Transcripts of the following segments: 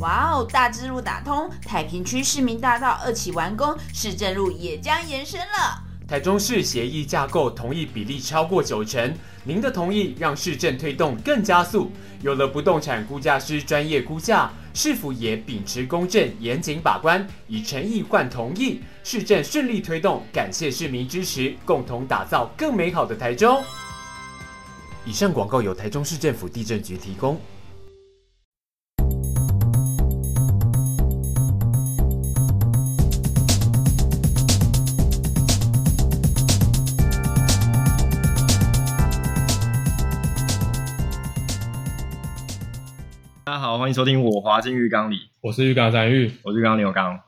哇哦，大支路打通，太平区市民大道二期完工，市政路也将延伸了。台中市协议架构同意比例超过九成，您的同意让市政推动更加速。有了不动产估价师专业估价，市府也秉持公正、严谨把关，以诚意换同意，市政顺利推动。感谢市民支持，共同打造更美好的台中。以上广告由台中市政府地震局提供。欢迎收听我滑进浴缸里，我是浴缸张玉，我是浴缸刘刚。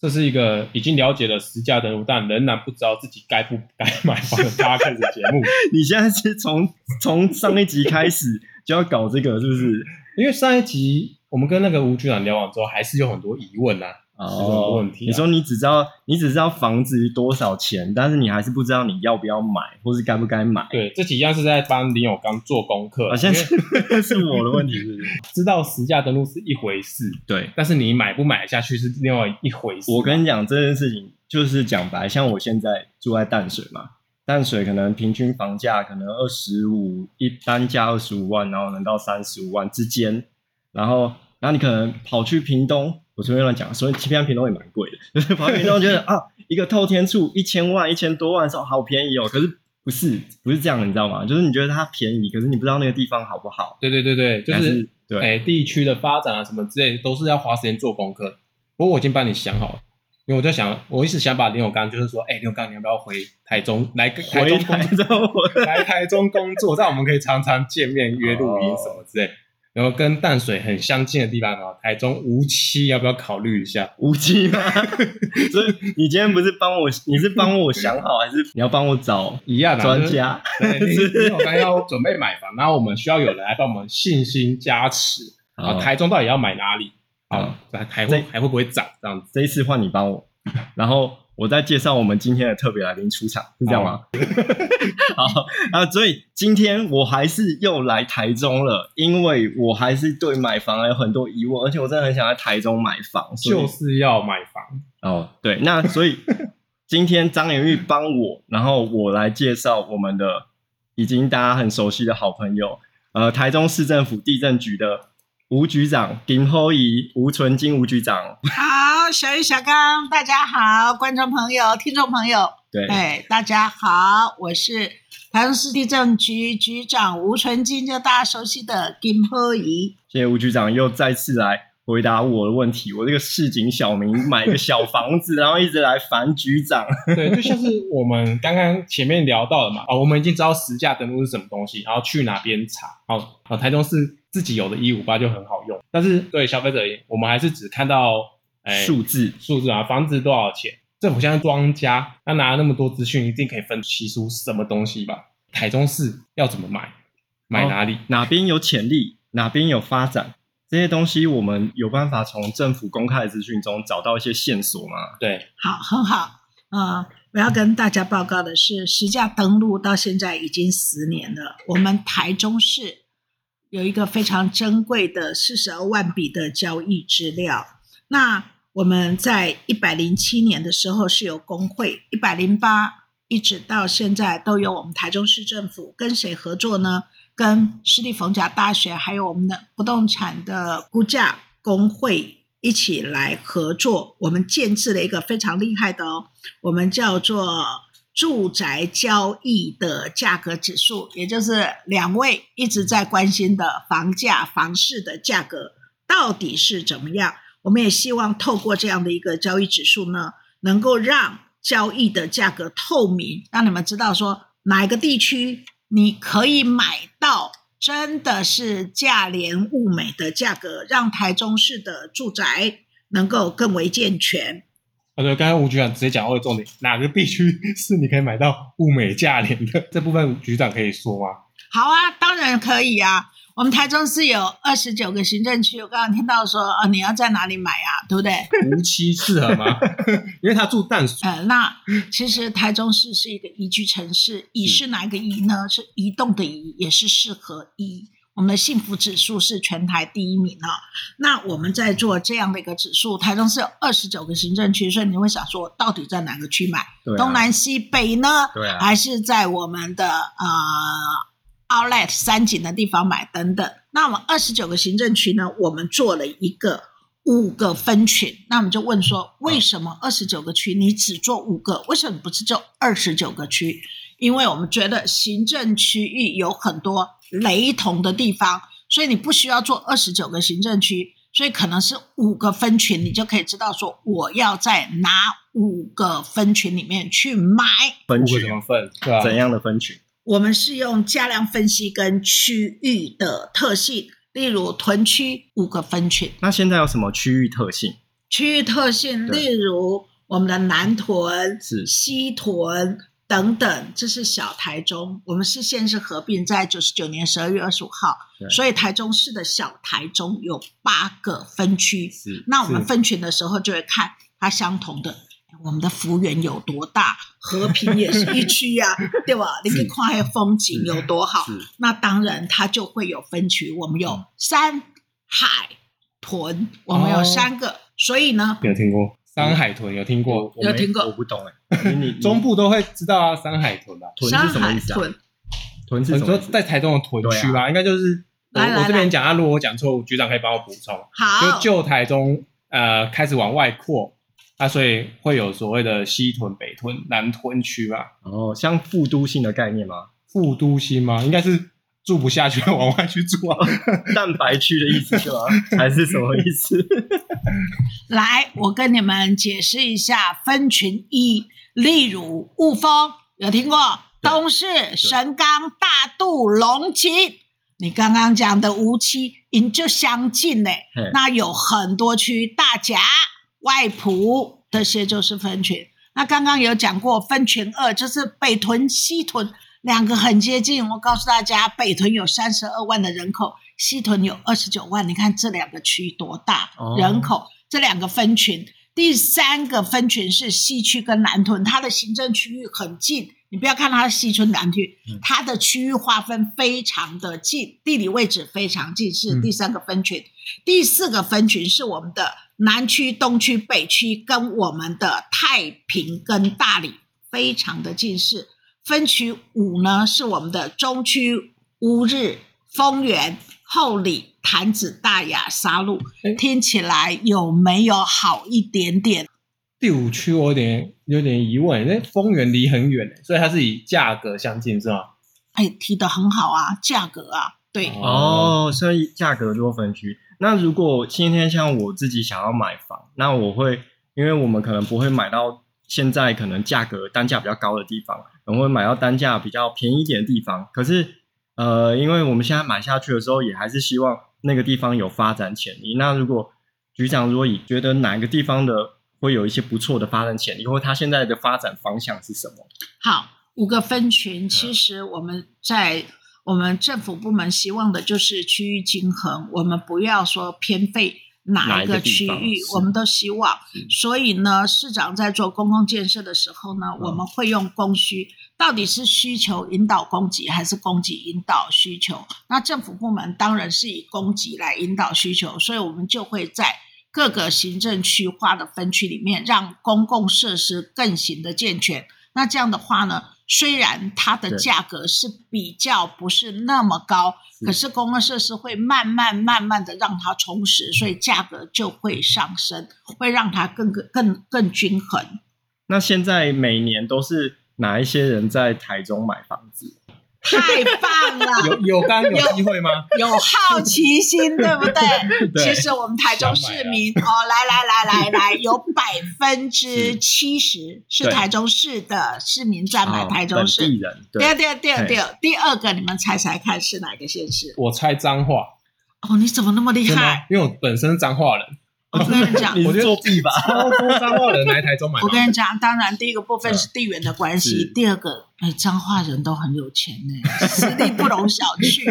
这是一个已经了解了实价登录，但仍然不知道自己该不该买房的大家看的节目。你现在是从从上一集开始就要搞这个，是不是？因为上一集我们跟那个吴局长聊完之后，还是有很多疑问啊。哦，问题、啊。你说你只知道你只知道房子多少钱，但是你还是不知道你要不要买，或是该不该买。对，这几样是在帮林永刚做功课。啊，现在是，是我的问题，是不是？知道实价登录是一回事，对，但是你买不买下去是另外一回事。我跟你讲这件事情，就是讲白，像我现在住在淡水嘛，淡水可能平均房价可能二十五，一单价二十五万，然后能到三十五万之间，然后然后你可能跑去屏东。我随便乱讲，所以其实屏东也蛮贵的。就是跑平东觉得啊，一个透天厝一千万、一千多万的时候好便宜哦。可是不是不是这样的，你知道吗？就是你觉得它便宜，可是你不知道那个地方好不好。对对对对，就是，是对，哎，地区的发展啊什么之类，都是要花时间做功课。不过我已经帮你想好了，因为我在想，我一直想把林永刚，就是说，哎，林永刚，你要不要回台中来台中工作？来台中工作，这样我们可以常常见面约录音什么之类。然后跟淡水很相近的地方啊，台中无期要不要考虑一下？无期吗？所以你今天不是帮我，你是帮我想好，还是你要帮我找一样的专家？对，我 刚要准备买房，然后我们需要有人来帮我们信心加持啊。台中到底要买哪里？啊，还会还会不会涨？这样子，这一次换你帮我，然后。我再介绍我们今天的特别来宾出场，是这样吗？好啊，所以今天我还是又来台中了，因为我还是对买房有很多疑问，而且我真的很想在台中买房，就是要买房哦。对，那所以今天张连玉帮我，然后我来介绍我们的已经大家很熟悉的好朋友，呃，台中市政府地震局的。吴局长，丁厚仪，吴纯金，吴局长，好，小玉、小刚，大家好，观众朋友、听众朋友，对，哎，大家好，我是台中市地政局局长吴纯金，就大家熟悉的丁厚仪。谢谢吴局长又再次来回答我的问题。我这个市井小民买个小房子，然后一直来烦局长。对，就像是我们刚刚前面聊到的嘛，啊，我们已经知道实价登录是什么东西，然后去哪边查。好，啊，台中市。自己有的一五八就很好用，但是对消费者而言，我们还是只看到诶数字数字啊，房子多少钱？政府现在庄家，他拿了那么多资讯，一定可以分析出什么东西吧？台中市要怎么买？买哪里？哦、哪边有潜力？哪边有发展？这些东西我们有办法从政府公开的资讯中找到一些线索吗？对，好，很好啊、呃！我要跟大家报告的是，实价登录到现在已经十年了，我们台中市。有一个非常珍贵的四十二万笔的交易资料。那我们在一百零七年的时候是有公会，一百零八一直到现在都有我们台中市政府跟谁合作呢？跟私立逢甲大学还有我们的不动产的估价公会一起来合作。我们建置了一个非常厉害的哦，我们叫做。住宅交易的价格指数，也就是两位一直在关心的房价、房市的价格到底是怎么样？我们也希望透过这样的一个交易指数呢，能够让交易的价格透明，让你们知道说哪个地区你可以买到真的是价廉物美的价格，让台中市的住宅能够更为健全。啊，对，刚刚吴局长直接讲到的重点，哪个地区是你可以买到物美价廉的？这部分局长可以说吗？好啊，当然可以啊。我们台中市有二十九个行政区，我刚刚听到说，哦，你要在哪里买啊？对不对？无期适合吗？因为他住淡水。呃，那其实台中市是一个宜居城市，宜是哪个宜呢？是移动的宜，也是适合宜。我们的幸福指数是全台第一名啊。那我们在做这样的一个指数，台中是有二十九个行政区，所以你会想说，到底在哪个区买？对啊、东南西北呢？对啊，还是在我们的呃 Outlet 三井的地方买等等？那我们二十九个行政区呢，我们做了一个五个分群。那我们就问说，为什么二十九个区你只做五个？为什么不是就二十九个区？因为我们觉得行政区域有很多雷同的地方，所以你不需要做二十九个行政区，所以可能是五个分群，你就可以知道说我要在哪五个分群里面去买。分群怎么分？对啊，怎样的分群？我们是用价量分析跟区域的特性，例如屯区五个分群。那现在有什么区域特性？区域特性，例如我们的南屯、是西屯。等等，这是小台中。我们是县是合并在九十九年十二月二十五号，所以台中市的小台中有八个分区。是，那我们分群的时候就会看它相同的，我们的幅员有多大，和平也是一区呀、啊，对吧？你可以看下风景有多好。那当然它就会有分区，我们有山海屯，我们有三个，哦、所以呢，有听过。山海屯有听过？有听过？我不懂哎。你中部都会知道啊，山海屯啊。屯是什么意思啊？屯是什么？说在台中的屯区吧，应该就是我我这边讲啊。如果我讲错，局长可以帮我补充。好，就旧台中呃开始往外扩，啊，所以会有所谓的西屯、北屯、南屯区吧。哦，像副都心的概念吗？副都心吗？应该是。住不下去，往外去住啊！蛋白区的意思是吗？还是什么意思？来，我跟你们解释一下分群一，例如雾峰，有听过？东势、神冈、大肚、龙井，你刚刚讲的梧栖，因就相近嘞。那有很多区，大甲、外埔这些就是分群。那刚刚有讲过分群二，就是北屯、西屯。两个很接近，我告诉大家，北屯有三十二万的人口，西屯有二十九万。你看这两个区多大人口？这两个分群，第三个分群是西区跟南屯，它的行政区域很近。你不要看它的西村南区，它的区域划分非常的近，地理位置非常近，是第三个分群。第四个分群是我们的南区、东区、北区，跟我们的太平跟大理非常的近似。分区五呢，是我们的中区、乌日、丰原、后里、潭子、大雅、沙鹿，听起来有没有好一点点？第五区我有点有点疑问，那丰原离很远，所以它是以价格相近是吗？哎，提的很好啊，价格啊，对哦，所以价格做分区。那如果今天像我自己想要买房，那我会，因为我们可能不会买到现在可能价格单价比较高的地方。我们会买到单价比较便宜一点的地方，可是，呃，因为我们现在买下去的时候，也还是希望那个地方有发展潜力。那如果局长如果以觉得哪一个地方的会有一些不错的发展潜力，或它现在的发展方向是什么？好，五个分群，其实我们在我们政府部门希望的就是区域均衡，我们不要说偏废。哪一个区域，我们都希望。所以呢，市长在做公共建设的时候呢，我们会用供需，到底是需求引导供给，还是供给引导需求？那政府部门当然是以供给来引导需求，所以我们就会在各个行政区划的分区里面，让公共设施更行的健全。那这样的话呢，虽然它的价格是比较不是那么高，可是公共设施会慢慢慢慢的让它充实，所以价格就会上升，会让它更更更更均衡。那现在每年都是哪一些人在台中买房子？太棒了！有有刚有机会吗？有，有好奇心，对不对？对，其实我们台中市民哦，来来来来来，有百分之七十是台中市的市民在买台中市。人。对对对对、第二、个，你们猜猜看是哪个县市？我猜彰化。哦，你怎么那么厉害？因为我本身是彰化人。我跟你讲，我觉得作弊吧，超多彰化人来台中买。我跟你讲，当然第一个部分是地缘的关系，第二个，哎，彰化人都很有钱呢，实力不容小觑，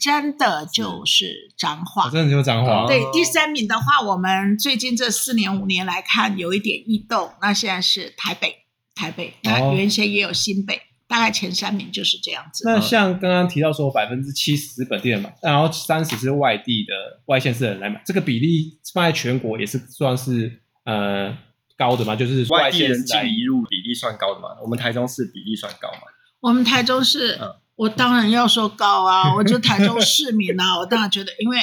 真的就是彰化，真的就是彰化。对，第三名的话，我们最近这四年五年来看有一点异动，那现在是台北，台北，那原先也有新北，大概前三名就是这样子。那像刚刚提到说百分之七十是本地人买，然后三十是外地的外县市的人来买，这个比例放在全国也是算是呃高的嘛？就是外地人进一入比例算高的嘛？我们台中市比例算高嘛？我们台中市，嗯、我当然要说高啊！我就台中市民啊，我当然觉得，因为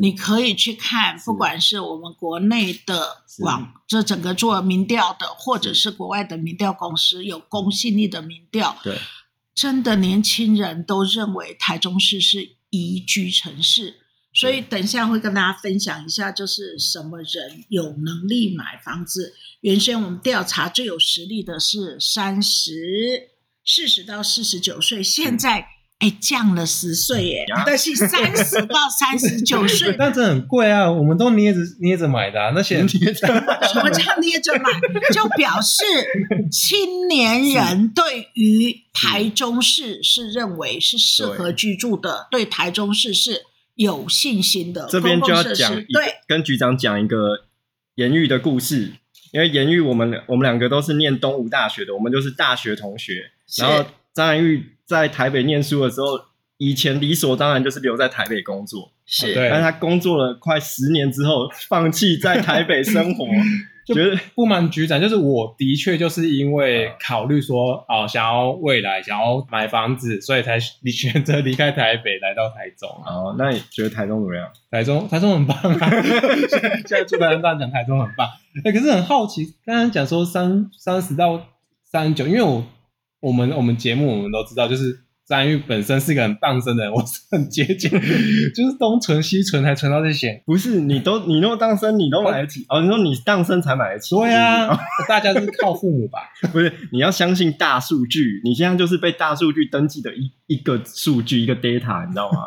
你可以去看，不管是我们国内的网，这整个做民调的，或者是。国外的民调公司有公信力的民调，对，真的年轻人都认为台中市是宜居城市，所以等一下会跟大家分享一下，就是什么人有能力买房子。原先我们调查最有实力的是三十。四十到四十九岁，现在哎降了十岁耶，但是三十到三十九 岁，但这很贵啊，我们都捏着捏着买的，啊，那些 捏着，什么叫捏着买？就表示青年人对于台中市是认为是适合居住的，对，对台中市是有信心的。这边就要讲，对，跟局长讲一个颜玉的故事，因为颜玉我们我们两个都是念东吴大学的，我们就是大学同学。然后张兰玉在台北念书的时候，以前理所当然就是留在台北工作，是。但他工作了快十年之后，放弃在台北生活，觉得不瞒局长，就是我的确就是因为考虑说，啊、哦，想要未来想要买房子，所以才你 选择离开台北来到台中。哦，那你觉得台中怎么样？台中，台中很棒啊！现在住台中，大家讲台中很棒。哎，可是很好奇，刚刚讲说三三十到三十九，因为我。我们我们节目我们都知道，就是张玉本身是一个很当真的人，我是很节俭，就是东存西存才存到这些。不是你都你那么当真，你都买得起哦？你说你当真才买得起？对啊，大家是靠父母吧？不是，你要相信大数据，你现在就是被大数据登记的一一个数据一个 data，你知道吗？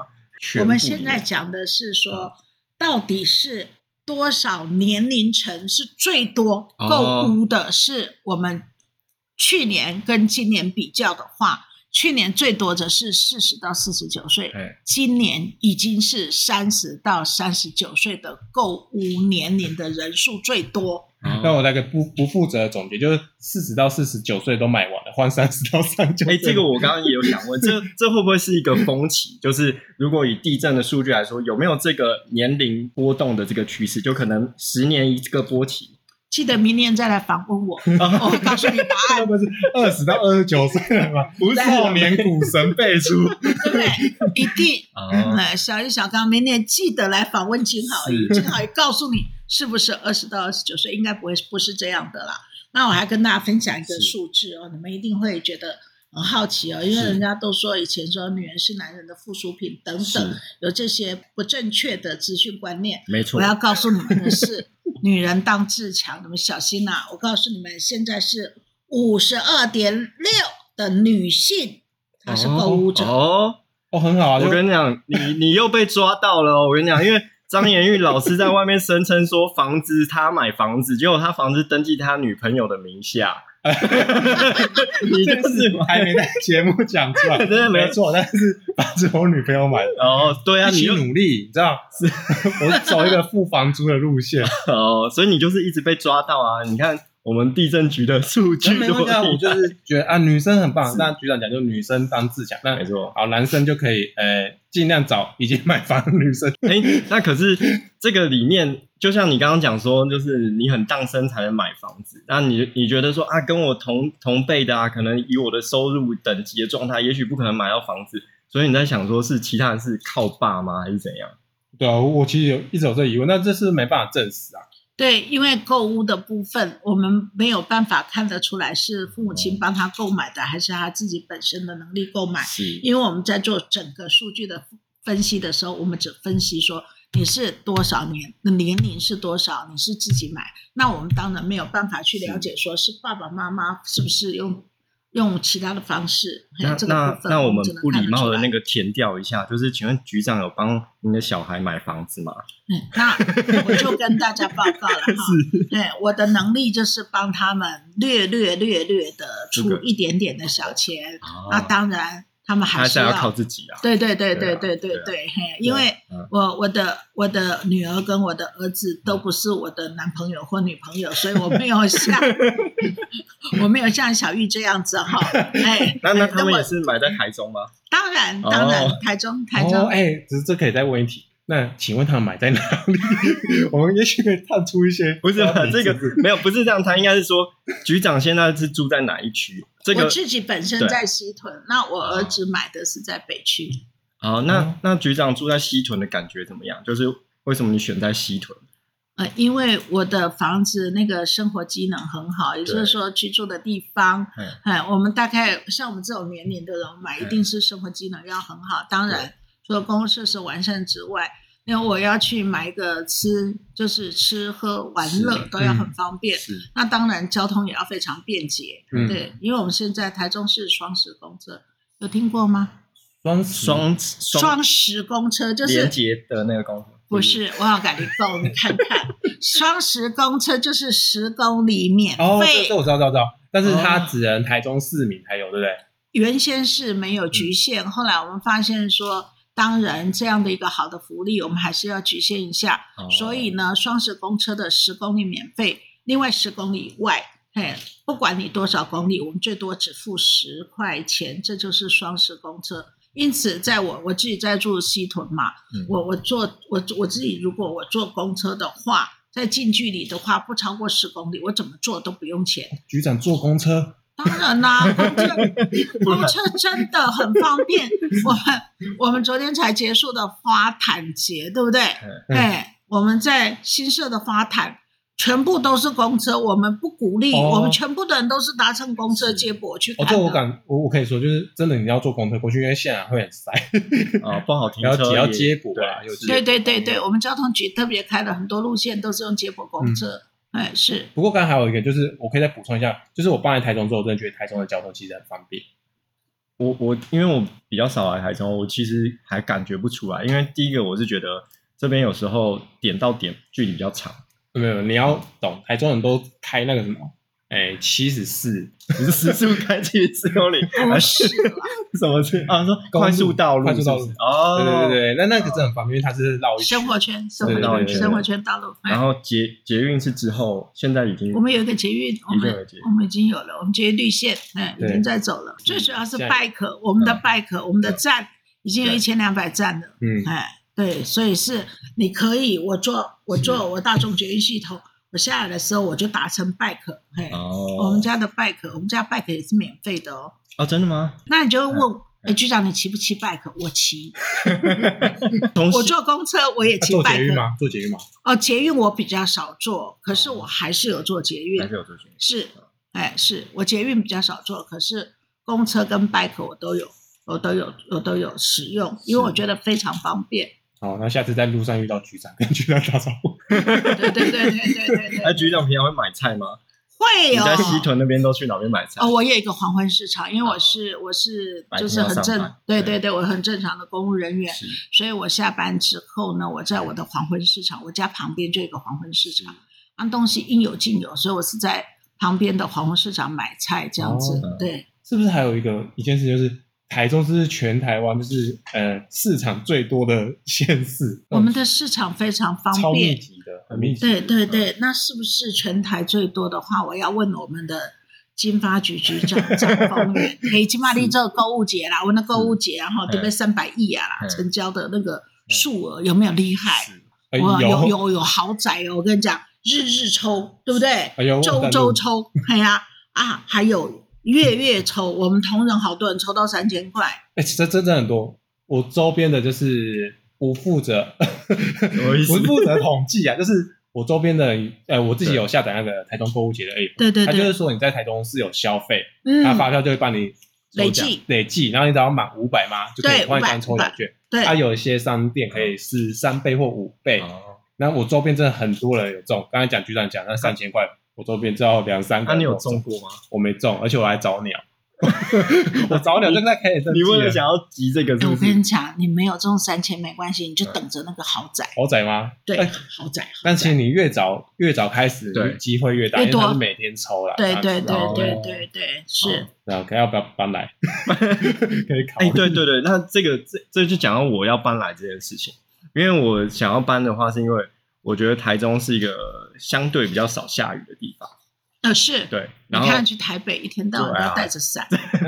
我们现在讲的是说，到底是多少年龄层是最多购物的？是我们。去年跟今年比较的话，去年最多的是四十到四十九岁，今年已经是三十到三十九岁的购物年龄的人数最多。那、嗯、我来个不不负责的总结，就是四十到四十九岁都买完了，换三十到三十九。哎，这个我刚刚也有想问，这 这会不会是一个风气？就是如果以地震的数据来说，有没有这个年龄波动的这个趋势？就可能十年一个波起。记得明年再来访问我，我 会告诉你答案。不 是二十到二十九岁了吗？不是少年股神辈出，对，一定。嗯，小叶小刚，明年记得来访问金豪仪，金豪仪告诉你是不是二十到二十九岁，应该不会不是这样的啦。那我还跟大家分享一个数字哦，你们一定会觉得很好奇哦，因为人家都说以前说女人是男人的附属品等等，有这些不正确的资讯观念。没错，我要告诉你们的是。女人当自强，你们小心呐、啊！我告诉你们，现在是五十二点六的女性，她是购物者哦哦，很好啊！我跟你讲，你你又被抓到了。我跟你讲，因为张颜玉老师在外面声称说房子他买房子，结果他房子登记他女朋友的名下。你这是还没在节目讲出来，真的没错。但是房子我女朋友买的哦，对啊，你努力，你知道，是 我走一个付房租的路线哦，所以你就是一直被抓到啊！你看我们地震局的数据，没关系，我就是觉得啊，女生很棒。那局长讲，就女生当自强，那没错。好，男生就可以呃，尽量找已经买房的女生。哎，那可是这个里面。就像你刚刚讲说，就是你很当身才能买房子，那你你觉得说啊，跟我同同辈的啊，可能以我的收入等级的状态，也许不可能买到房子，所以你在想说是其他人是靠爸妈还是怎样？对啊，我其实有一直有这疑问，那这是没办法证实啊。对，因为购物的部分，我们没有办法看得出来是父母亲帮他购买的，还是他自己本身的能力购买。是，因为我们在做整个数据的分析的时候，我们只分析说。你是多少年？那年龄是多少？你是自己买，那我们当然没有办法去了解，说是爸爸妈妈是不是用用其他的方式。那那那我们不礼貌的那个填掉一下，就是请问局长有帮您的小孩买房子吗？嗯，那我就跟大家报告了哈。是对，我的能力就是帮他们略略略略的出一点点的小钱。那当然。他们还是要，要靠自己啊。对对对对对对对，嘿，因为我我的我的女儿跟我的儿子都不是我的男朋友或女朋友，所以我没有像 我没有像小玉这样子哈。哎，那那他们也是买在台中吗？当然当然，台中台中。哎，只是这可以再问一题。那请问他们买在哪里？我们也许可以探出一些。不是这个没有，不是这样。他应该是说，局长现在是住在哪一区？这个我自己本身在西屯，那我儿子买的是在北区。哦，那那局长住在西屯的感觉怎么样？就是为什么你选在西屯？呃，因为我的房子那个生活机能很好，也就是说居住的地方，哎，我们大概像我们这种年龄的人买，一定是生活机能要很好。当然，除了公共设施完善之外。因为我要去买一个吃，就是吃喝玩乐都要很方便。是，那当然交通也要非常便捷。嗯，对，因为我们现在台中市双十公车有听过吗？双双双十公车就是连接的那个公车。不是，我要改你够，你看看，双十公车就是十公里免费。哦，这我知道，知道，知道。但是它只能台中市民才有，对不对？原先是没有局限，后来我们发现说。当然，这样的一个好的福利，我们还是要局限一下。哦、所以呢，双十公车的十公里免费，另外十公里以外，嘿，不管你多少公里，我们最多只付十块钱，这就是双十公车。因此，在我我自己在住西屯嘛，嗯、我我坐我我自己如果我坐公车的话，在近距离的话，不超过十公里，我怎么坐都不用钱。局长坐公车。当然啦，公车公车真的很方便。我们我们昨天才结束的花坛节，对不对？哎，我们在新社的花坛，全部都是公车。我们不鼓励，我们全部的人都是搭乘公车接驳去看。这我敢，我我可以说，就是真的，你要坐公车过去，因为现场会很塞啊，不好停车，然后要接驳啊。对对对对，我们交通局特别开了很多路线，都是用接驳公车。哎，是。不过刚才还有一个，就是我可以再补充一下，就是我搬来台中之后，我真的觉得台中的交通其实很方便。我我因为我比较少来台中，我其实还感觉不出来。因为第一个，我是觉得这边有时候点到点距离比较长。没有，你要懂，台中人都开那个什么。哎，七十四，时速 开七十四公里，还是 什么车啊？说快速道路，快速道路哦，对对对，那那个真的很方便，因为它是绕一生活圈，生活圈，生活圈道路。然后捷捷运是之后，现在已经我们有一个捷运，我们我们已经有了，我们捷运绿线，哎，已经在走了。最主要是 bike，我们的 bike，我们的站已经有一千两百站了，嗯，哎，对，所以是你可以，我做我做我大众捷运系统。我下来的时候，我就打成 bike，嘿，我们家的 bike，我们家 bike 也是免费的哦。哦，真的吗？那你就会问，哎，局长，你骑不骑 bike？我骑。我坐公车，我也骑 bike。坐捷运吗？坐捷运吗？哦，捷运我比较少坐，可是我还是有坐捷运。还是有坐捷运。是，哎，是我捷运比较少坐，可是公车跟 bike 我都有，我都有，我都有使用，因为我觉得非常方便。好，那下次在路上遇到局长，跟局长打招呼。对对对对对对对。哎，局长平常会买菜吗？会哦。你在西屯那边都去哪边买菜？哦，我有一个黄昏市场，因为我是我是就是很正，对对对，我很正常的公务人员，所以我下班之后呢，我在我的黄昏市场，我家旁边就有一个黄昏市场，那东西应有尽有，所以我是在旁边的黄昏市场买菜这样子。对，是不是还有一个一件事就是？台中是全台湾就是呃市场最多的县市，我们的市场非常方便，很密集。对对对，那是不是全台最多的话，我要问我们的金发局局长 张丰源。哎，金发利这个购物节啦，我们的购物节然后对不对？三百亿啊啦，成交的那个数额有没有厉害？哇，有 有有豪宅哦！我跟你讲，日日抽，对不对？周周抽，哎呀啊，还有。月月抽，我们同仁好多人抽到三千块。哎、欸，这真的很多。我周边的就是不负责，不负责统计啊，就是我周边的，呃，我自己有下载那个台中购物节的 app，对对对，他就是说你在台中是有消费，嗯，他发票就会帮你累计累计，然后你只要满五百嘛，就可以换一张抽奖券。对，它有一些商店可以是三倍或五倍。那我周边真的很多人有中，刚才讲局长讲那三千块。我周边只要两三个，那你有中过吗？我没中，而且我还找鸟。我早鸟正在开始，你为了想要集这个是不是？我跟你讲，你没有中三千没关系，你就等着那个豪宅。豪宅吗？对，哎豪宅。但其实你越早越早开始，对机会越大，越多因为它是每天抽啦。对对对哦对对对，是。对啊，看要不要搬来？可以考虑。哎，对对对，那这个这这就讲到我要搬来这件事情，因为我想要搬的话，是因为我觉得台中是一个相对比较少下雨的地方。呃，是。对，你看去台北，一天到晚都要带着伞。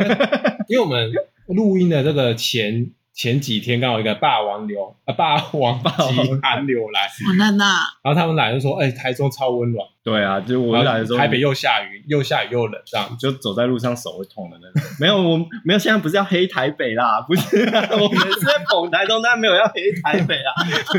因为我们录音的这个前前几天，刚好一个霸王流啊，霸王级寒流来，那那，然后他们来就说：“哎，台中超温暖。”对啊，就我来的时候，台北又下雨，又下雨又冷，这样就走在路上手会痛的那种。没有，我没有，现在不是要黑台北啦，不是，我们是在捧台中，但没有要黑台北啊。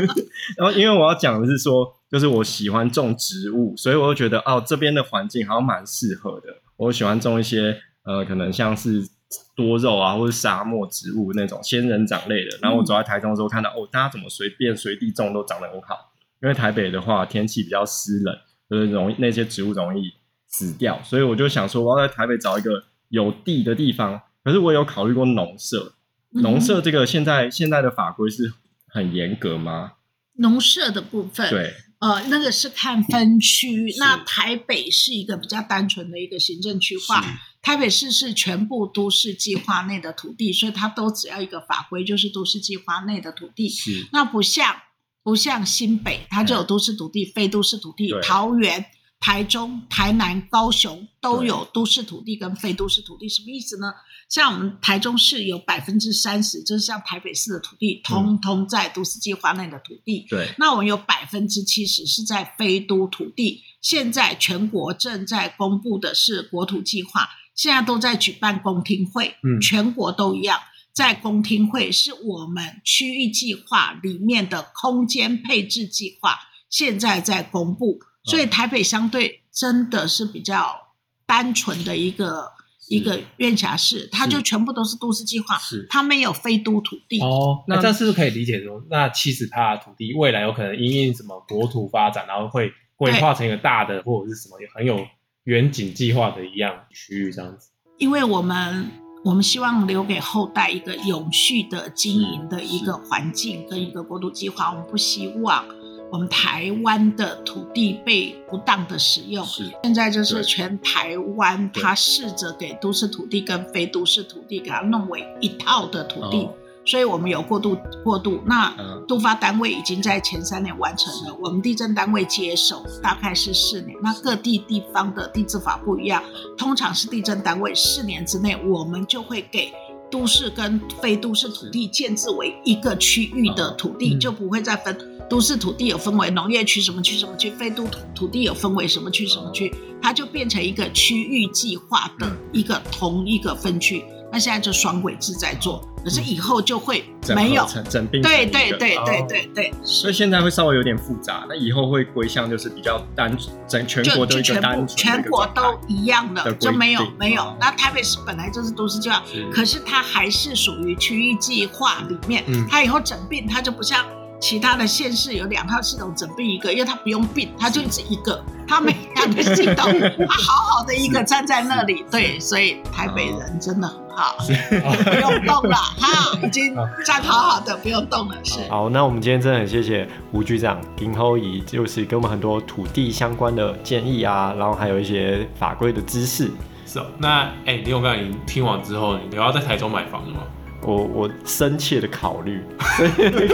然后，因为我要讲的是说，就是我喜欢种植物，所以我就觉得哦，这边的环境好像蛮适合的。我喜欢种一些呃，可能像是多肉啊，或者沙漠植物那种仙人掌类的。然后我走在台中的时候，看到哦，大家怎么随便随地种都长得很好。因为台北的话，天气比较湿冷。就是容易那些植物容易死掉，所以我就想说，我要在台北找一个有地的地方。可是我有考虑过农舍，农舍这个现在现在的法规是很严格吗？农舍的部分，对，呃，那个是看分区。那台北是一个比较单纯的一个行政区划，台北市是全部都市计划内的土地，所以它都只要一个法规，就是都市计划内的土地。是，那不像。不像新北，它就有都市土地、嗯、非都市土地。桃园、台中、台南、高雄都有都市土地跟非都市土地，什么意思呢？像我们台中市有百分之三十，就是像台北市的土地，通通在都市计划内的土地。对、嗯，那我们有百分之七十是在非都土地。现在全国正在公布的是国土计划，现在都在举办公听会，嗯，全国都一样。在公听会是我们区域计划里面的空间配置计划，现在在公布，所以台北相对真的是比较单纯的一个一个院辖市，它就全部都是都市计划，是它没有非都土地。哦，那这是不是可以理解说，那七十趴的土地未来有可能因应什么国土发展，然后会规划成一个大的或者是什么很有远景计划的一样区域这样子？因为我们。我们希望留给后代一个永续的经营的一个环境跟一个国土计划。我们不希望我们台湾的土地被不当的使用。是，现在就是全台湾，他试着给都市土地跟非都市土地给它弄为一套的土地。哦所以我们有过渡过渡，那都发单位已经在前三年完成了，我们地震单位接手大概是四年。那各地地方的地质法不一样，通常是地震单位四年之内，我们就会给都市跟非都市土地建制为一个区域的土地，就不会再分都市土地有分为农业区什么区什么区，非都土地有分为什么区什么区，它就变成一个区域计划的一个同一个分区。那现在就双轨制在做。可是以后就会没有整对对对对对对，所以现在会稍微有点复杂。那以后会归向就是比较单整全国都一个单纯，全国都一样的，就没有没有。那台北市本来就是都市计划，可是它还是属于区域计划里面。它以后整并，它就不像其他的县市有两套系统整并一个，因为它不用并，它就只一个，它每样的系统，它好好的一个站在那里。对，所以台北人真的。好，不用动了哈，已经站好好的，不用动了。是。好，那我们今天真的很谢谢吴局长林后仪就是给我们很多土地相关的建议啊，然后还有一些法规的知识。是哦，那哎，林永刚，你听完之后，你有要在台中买房了吗？我我深切的考虑，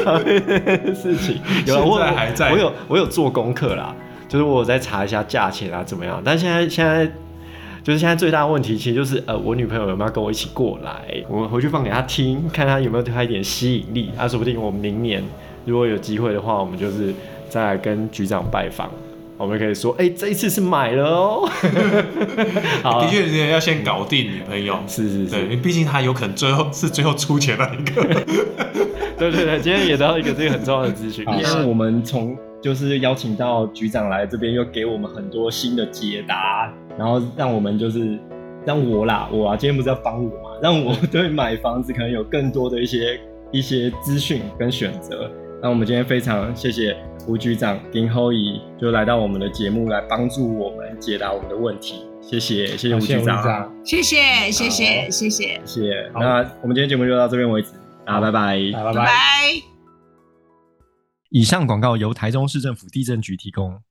考虑这件事情。有，现在还在，我有我有做功课啦，就是我有在查一下价钱啊怎么样，但现在现在。就是现在最大的问题，其实就是呃，我女朋友有没有跟我一起过来？我回去放给她听，看她有没有对她一点吸引力。啊，说不定我们明年如果有机会的话，我们就是再来跟局长拜访，我们可以说，哎、欸，这一次是买了哦。的确，你要先搞定女朋友。是是是，对，毕竟她有可能最后是最后出钱的一个。对对对，今天也得到一个这个很重要的资讯。因为我们从就是邀请到局长来这边，又给我们很多新的解答。然后让我们就是让我啦，我啊，今天不是要帮我嘛？让我对买房子可能有更多的一些一些资讯跟选择。那我们今天非常谢谢吴局长丁厚仪就来到我们的节目来帮助我们解答我们的问题，谢谢，谢谢吴局长，谢谢，谢谢，谢谢，谢谢。那我们今天节目就到这边为止，啊，拜拜，拜拜。以上广告由台中市政府地震局提供。